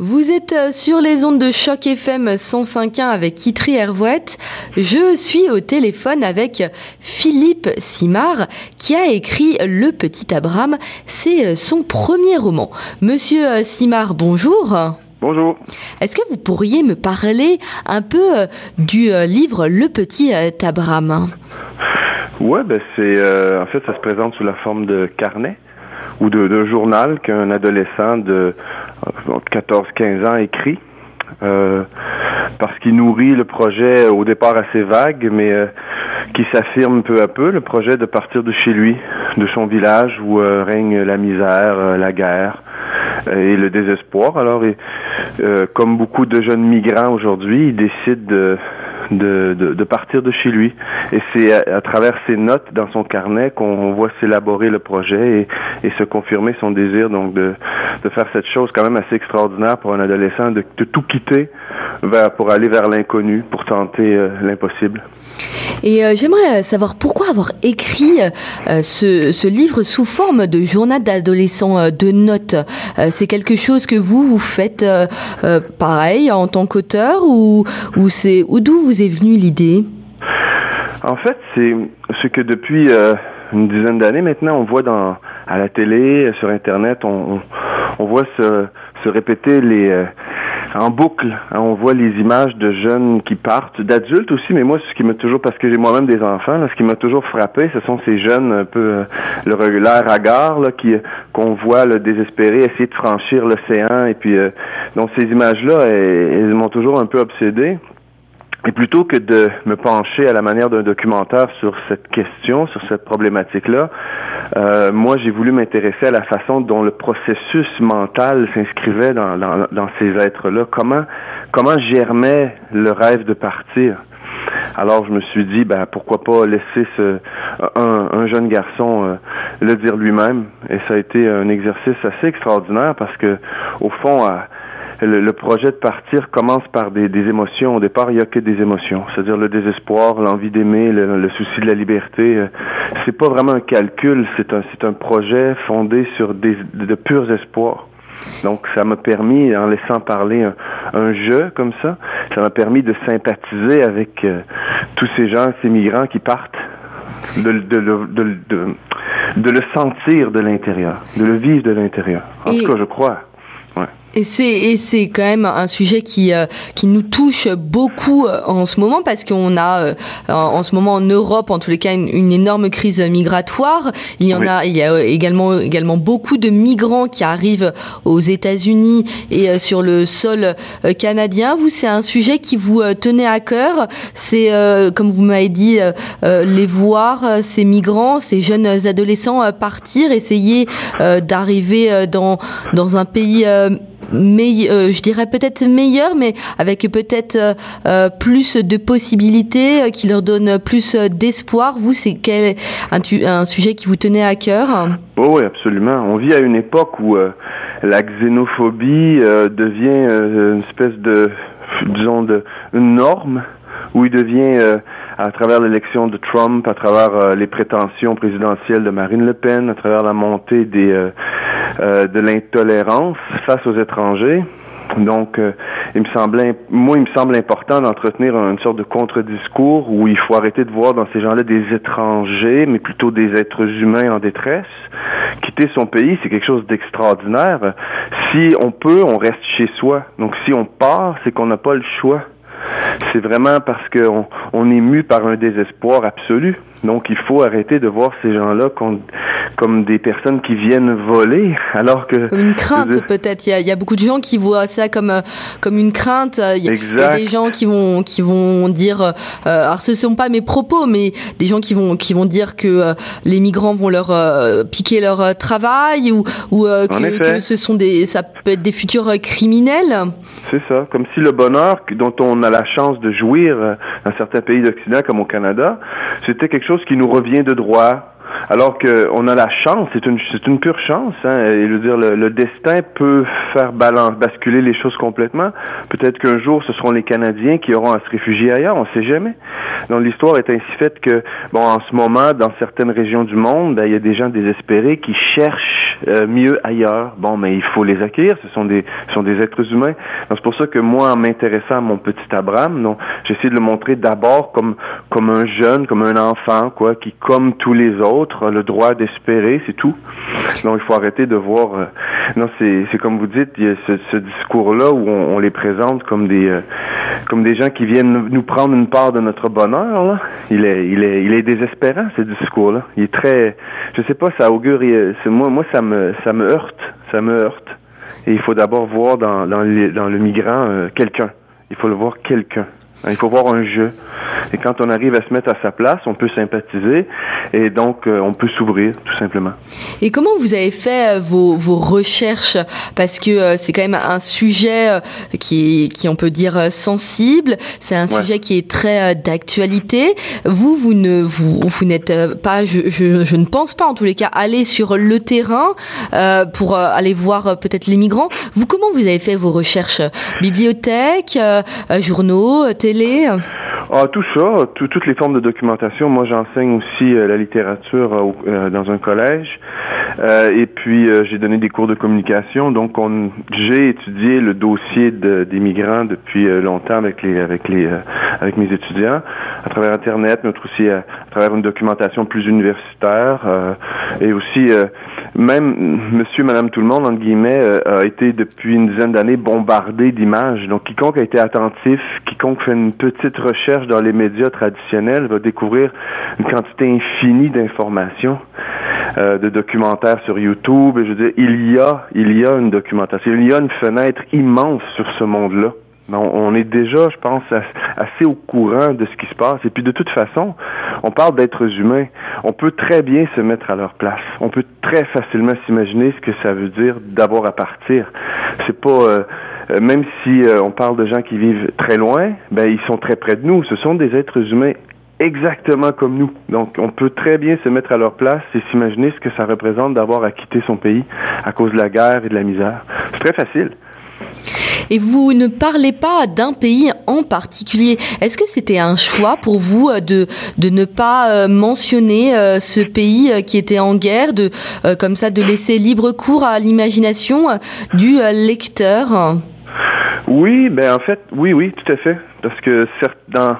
Vous êtes euh, sur les ondes de choc FM 105.1 avec Itri Hervouette. Je suis au téléphone avec Philippe Simard qui a écrit Le Petit Abraham. C'est euh, son premier roman. Monsieur euh, Simard, bonjour. Bonjour. Est-ce que vous pourriez me parler un peu du livre Le Petit Abraham? Ouais, ben c'est en fait ça se présente sous la forme de carnet ou de journal qu'un adolescent de 14-15 ans écrit. Euh, parce qu'il nourrit le projet au départ assez vague, mais euh, qui s'affirme peu à peu, le projet de partir de chez lui, de son village où euh, règne la misère, la guerre et le désespoir. Alors, comme beaucoup de jeunes migrants aujourd'hui, il décide de, de, de, partir de chez lui. Et c'est à, travers ses notes dans son carnet qu'on voit s'élaborer le projet et, et, se confirmer son désir donc de, de faire cette chose quand même assez extraordinaire pour un adolescent, de, tout quitter vers, pour aller vers l'inconnu, pour tenter euh, l'impossible. Et euh, j'aimerais savoir pourquoi avoir écrit euh, ce, livre sous forme de journal d'adolescent de notes. c'est quelque chose que vous vous faites pareil en tant qu'auteur ou, c'est ou d'où vous est venue l'idée? En fait, c'est ce que depuis une dizaine d'années maintenant on voit à la télé, sur internet, on, voit se, répéter les euh, en boucle. Hein, on voit les images de jeunes qui partent, d'adultes aussi, mais moi, ce qui m'a toujours, parce que j'ai moi-même des enfants, ce qui m'a toujours frappé, ce sont ces jeunes un peu euh, le l'air hagard là, qui qu'on voit le désespéré essayer de franchir l'océan, et puis euh, donc ces images-là, elles, elles m'ont toujours un peu obsédé. Et plutôt que de me pencher à la manière d'un documentaire sur cette question, sur cette problématique-là, euh, moi j'ai voulu m'intéresser à la façon dont le processus mental s'inscrivait dans, dans, ces êtres-là. Comment comment germait le rêve de partir? Alors je me suis dit, ben pourquoi pas laisser ce un, un jeune garçon euh, le dire lui-même. Et ça a été un exercice assez extraordinaire parce que au fond, le, projet de partir commence par des, des, émotions. Au départ, il n'y a que des émotions, c'est-à-dire le désespoir, l'envie d'aimer, le, souci de la liberté. Euh, c'est pas vraiment un calcul, c'est un, c'est un projet fondé sur des, de purs espoirs. Donc, ça m'a permis, en laissant parler un, un jeu comme ça, ça m'a permis de sympathiser avec euh, tous ces gens, ces migrants qui partent, de, de, de, de, de le sentir de l'intérieur, de le vivre de l'intérieur. En tout cas, je crois. Et c'est et c'est quand même un sujet qui euh, qui nous touche beaucoup euh, en ce moment parce qu'on a euh, en, ce moment en Europe en tous les cas une, énorme crise migratoire. Il y en a il y a également également beaucoup de migrants qui arrivent aux États-Unis et sur le sol canadien. Vous c'est un sujet qui vous tenait à cœur. C'est comme vous m'avez dit les voir ces migrants, ces jeunes adolescents partir, essayer d'arriver dans dans un pays mais, euh, je dirais peut-être meilleur, mais avec peut-être euh, euh, plus de possibilités, qui leur donne plus d'espoir. Vous, c'est quel un, sujet qui vous tenait à cœur? Oh, Oui, absolument. On vit à une époque où la xénophobie devient une espèce de, disons, de norme, où il devient à travers l'élection de Trump, à travers les prétentions présidentielles de Marine Le Pen, à travers la montée des de l'intolérance face aux étrangers. Donc, euh, il me semblait, moi, il me semble important d'entretenir une sorte de contre-discours où il faut arrêter de voir dans ces gens-là des étrangers, mais plutôt des êtres humains en détresse. Quitter son pays, c'est quelque chose d'extraordinaire. Si on peut, on reste chez soi. Donc, si on part, c'est qu'on n'a pas le choix. C'est vraiment parce qu'on on est mu par un désespoir absolu. Donc, il faut arrêter de voir ces gens-là comme des personnes qui viennent voler, alors que comme une crainte peut-être. Il, y, a, beaucoup de gens qui voient ça comme euh, comme une crainte. Il y, a, des gens qui vont qui vont dire, euh, alors ce sont pas mes propos, mais des gens qui vont qui vont dire que euh, les migrants vont leur piquer leur travail ou ou que, ce sont des ça peut être des futurs criminels. C'est ça, comme si le bonheur dont on a la chance de jouir dans certains pays d'Occident comme au Canada, c'était quelque chose qui nous revient de droit Alors qu'on a la chance, c'est une, c'est une pure chance. Hein, et je veux dire, le, destin peut faire balance, basculer les choses complètement. Peut-être qu'un jour, ce seront les Canadiens qui auront à se réfugier ailleurs. On ne sait jamais. Donc l'histoire est ainsi faite que, bon, en ce moment, dans certaines régions du monde, ben, il y a des gens désespérés qui cherchent euh, mieux ailleurs. Bon, mais il faut les accueillir. Ce sont des, ce sont des êtres humains. Donc c'est pour ça que moi, en m'intéressant à mon petit Abraham, donc j'essaie de le montrer d'abord comme comme un jeune, comme un enfant, quoi, qui comme tous les autres le droit d'espérer, c'est tout. Donc il faut arrêter de voir. Euh, non, c'est comme vous dites, il y a ce, discours-là où on, les présente comme des euh, comme des gens qui viennent nous prendre une part de notre bonheur. Il est il est il est désespérant ce discours-là. Il est très, je sais pas, ça augure. Moi ça me ça me heurte, ça me heurte. Et il faut d'abord voir dans dans, le migrant euh, quelqu'un. Il faut le voir quelqu'un. Il faut voir un jeu. Et quand on arrive à se mettre à sa place, on peut sympathiser et donc euh, on peut s'ouvrir tout simplement. Et comment vous avez fait euh, vos, vos recherches? Parce que euh, c'est quand même un sujet qui, qui on peut dire sensible, c'est un sujet qui est très d'actualité. Vous, vous ne vous, vous n'êtes pas, je, je, je, ne pense pas en tous les cas, aller sur le terrain pour aller voir peut-être les migrants. Vous, comment vous avez fait vos recherches? Bibliothèque, journaux, télé? Ah, tout ça, toutes les formes de documentation. Moi, j'enseigne aussi euh, la littérature euh, euh, dans un collège. et puis, j'ai donné des cours de communication. Donc, on, j'ai étudié le dossier de, des migrants depuis longtemps avec les, avec les, avec mes étudiants, à travers Internet, mais aussi à, travers une documentation plus universitaire, et aussi même Monsieur, Madame, tout le monde entre guillemets a été depuis une dizaine d'années bombardé d'images. Donc, quiconque a été attentif, quiconque fait une petite recherche dans les médias traditionnels va découvrir une quantité infinie d'informations, euh, de documentaires sur YouTube. Je veux dire, il y a, il y a une documentation, il y a une fenêtre immense sur ce monde-là. On est déjà, je pense, assez au courant de ce qui se passe. Et puis de toute façon, on parle d'êtres humains. On peut très bien se mettre à leur place. On peut très facilement s'imaginer ce que ça veut dire d'avoir à partir. C'est pas euh, euh, même si euh, on parle de gens qui vivent très loin, ben ils sont très près de nous. Ce sont des êtres humains exactement comme nous. Donc, on peut très bien se mettre à leur place et s'imaginer ce que ça représente d'avoir à quitter son pays à cause de la guerre et de la misère. C'est très facile. Et vous ne parlez pas d'un pays en particulier. Est-ce que c'était un choix pour vous euh, de, de ne pas mentionner ce pays qui était en guerre, de comme ça de laisser libre cours à l'imagination du lecteur? Oui, ben en fait, oui, oui, tout à fait. Parce que dans,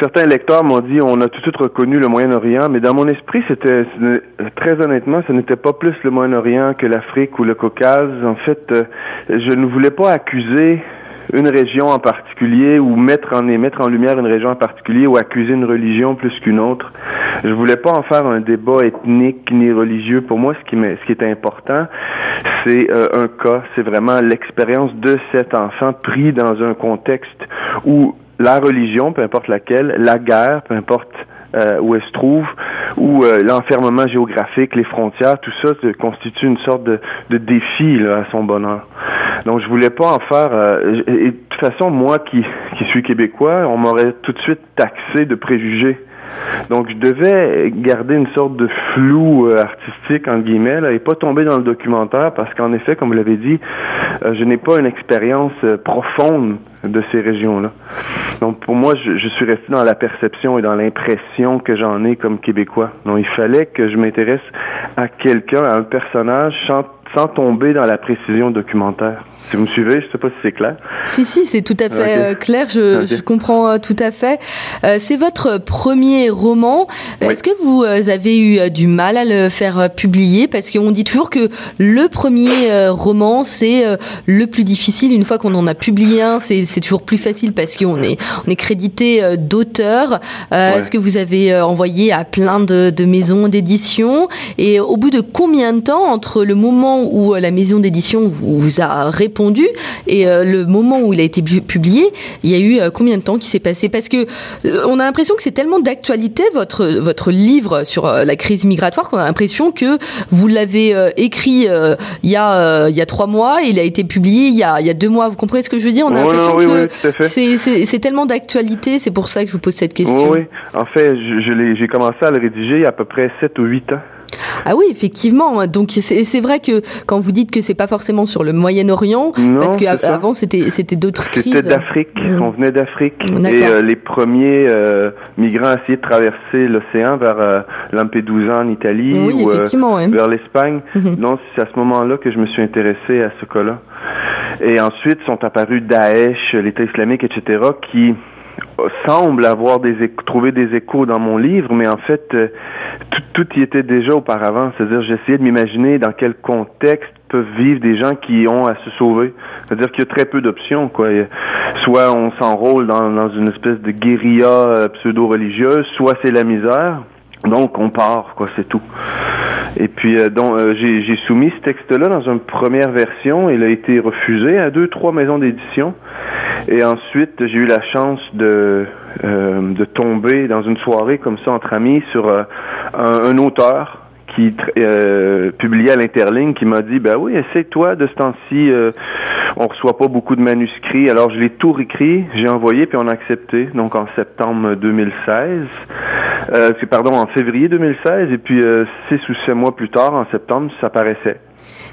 certains lecteurs m'ont dit on a tout de suite reconnu le Moyen-Orient, mais dans mon esprit, c'était très honnêtement, ce n'était pas plus le Moyen-Orient que l'Afrique ou le Caucase. En fait, euh, je ne voulais pas accuser une région en particulier ou mettre en mettre en lumière une région en particulier ou accuser une religion plus qu'une autre. Je voulais pas en faire un débat ethnique ni religieux. Pour moi, ce qui, ce qui est important, c'est euh, un cas, c'est vraiment l'expérience de cet enfant pris dans un contexte où la religion, peu importe laquelle, la guerre, peu importe euh, où elle se trouve, ou euh, l'enfermement géographique, les frontières, tout ça constitue une sorte de, de défi à son bonheur. Donc je voulais pas en faire. et de toute façon, moi qui, qui suis québécois, on m'aurait tout de suite taxé de préjugés donc, je devais garder une sorte de flou euh, artistique, en guillemets, et pas tomber dans le documentaire, parce qu'en effet, comme vous l'avez dit, euh, je n'ai pas une expérience euh, profonde de ces régions-là. Donc, pour moi, je, suis resté dans la perception et dans l'impression que j'en ai comme Québécois. Donc, il fallait que je m'intéresse à quelqu'un, à un personnage, sans tomber dans la précision documentaire. Si vous me suivez, je ne sais pas si c'est clair. Si, si, c'est tout à fait euh, clair, je, je, comprends euh, tout à fait. Euh, c'est votre premier roman. Est-ce que vous avez eu du mal à le faire publier? Parce qu'on dit toujours que le premier roman, c'est le plus difficile. Une fois qu'on en a publié un, c'est toujours plus facile parce qu'on est, on est crédité d'auteur. Est-ce que vous avez envoyé à plein de, de maisons d'édition? Et au bout de combien de temps, entre le moment où la maison d'édition vous a répondu répondu et le moment où il a été publié, il y a eu combien de temps qui s'est passé? Parce que on a l'impression que c'est tellement d'actualité votre votre livre sur la crise migratoire qu'on a l'impression que vous l'avez écrit il y a il y a trois mois, et il a été publié il y a il y a deux mois. Vous comprenez ce que je veux dire? On a l'impression que c'est tellement d'actualité, c'est pour ça que je vous pose cette question. Oui, en fait, je, j'ai commencé à le rédiger il y a à peu près 7 ou 8 ans. Ah oui, effectivement. Donc c'est vrai que quand vous dites que c'est pas forcément sur le Moyen-Orient, parce qu'avant c'était c'était d'autres crises. C'était d'Afrique. Mm. On venait d'Afrique et euh, les premiers euh, migrants essayaient de traverser l'océan vers euh, Lampedusa en Italie ou vers l'Espagne. Mm-hmm. Donc c'est à ce moment-là que je me suis intéressé à ce cas-là. Et ensuite sont apparus Daesh, l'État islamique, etc., qui semblent avoir des trouvé des échos dans mon livre, mais en fait, euh, tout, y était déjà auparavant. C'est-à-dire, j'essayais de m'imaginer dans quel contexte peuvent vivre des gens qui ont à se sauver. C'est-à-dire qu'il y a très peu d'options, quoi. Soit on s'enrôle dans, une espèce de guérilla euh, pseudo-religieuse, soit c'est la misère. Donc on part, quoi, c'est tout. Et puis euh, donc j'ai soumis ce texte-là dans une première version. Il a été refusé à deux, trois maisons d'édition. Et ensuite, j'ai eu la chance de euh, de tomber dans une soirée comme ça entre amis sur un, un, auteur qui euh, publiait à l'Interligne qui m'a dit ben oui essaie-toi de ce temps-ci euh, on reçoit pas beaucoup de manuscrits. Alors je l'ai tout réécrit j'ai envoyé puis on a accepté. Donc en septembre 2016 euh, pardon en février 2016 et puis euh, six ou sept mois plus tard en septembre ça paraissait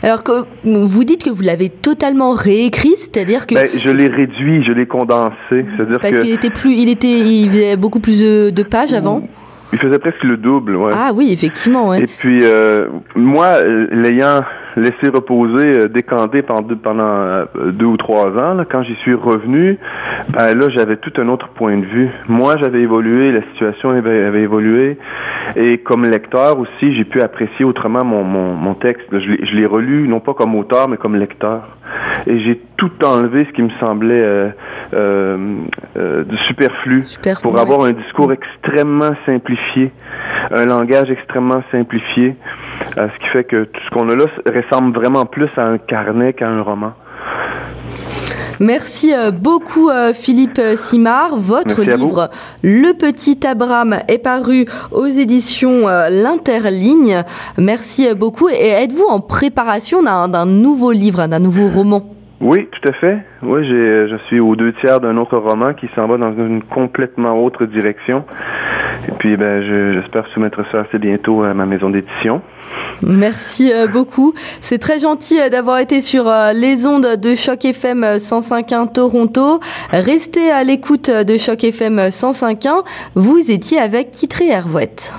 alors que vous dites que vous l'avez totalement réécrit, c'est-à-dire que ben, je l'ai réduit, je l'ai condensé, c'est-à-dire parce qu'il était plus, il était, il faisait beaucoup plus de pages avant. Il faisait presque le double, ouais. Ah oui, effectivement, ouais. Et puis, euh, moi, euh, l'ayant laissé reposer, euh, décanté pendant, deux, pendant euh, deux ou trois ans, là, quand j'y suis revenu, ben là, j'avais tout un autre point de vue. Moi, j'avais évolué, la situation avait, avait, évolué, et comme lecteur aussi, j'ai pu apprécier autrement mon, mon, mon texte. Je l'ai relu, non pas comme auteur, mais comme lecteur. Et j'ai tout enlevé ce qui me semblait euh, euh, euh superflu, pour avoir un discours extrêmement simplifié, un langage extrêmement simplifié, euh, ce qui fait que tout ce qu'on a là ressemble vraiment plus à un carnet qu'à un roman. Merci euh, beaucoup Philippe Simard. Votre livre Le Petit Abraham est paru aux éditions L'Interligne. Merci beaucoup. Et êtes-vous en préparation d'un nouveau livre, d'un nouveau roman? Oui, tout à fait. Oui, je suis aux deux tiers d'un autre roman qui s'en va dans une complètement autre direction. Et puis, ben, j'espère soumettre ça assez bientôt à ma maison d'édition. Merci euh, beaucoup. C'est très gentil euh, d'avoir été sur euh, les ondes de Choc FM 105.1 Toronto. Restez à l'écoute de Choc FM 105.1. Vous étiez avec Kitré Hervouette.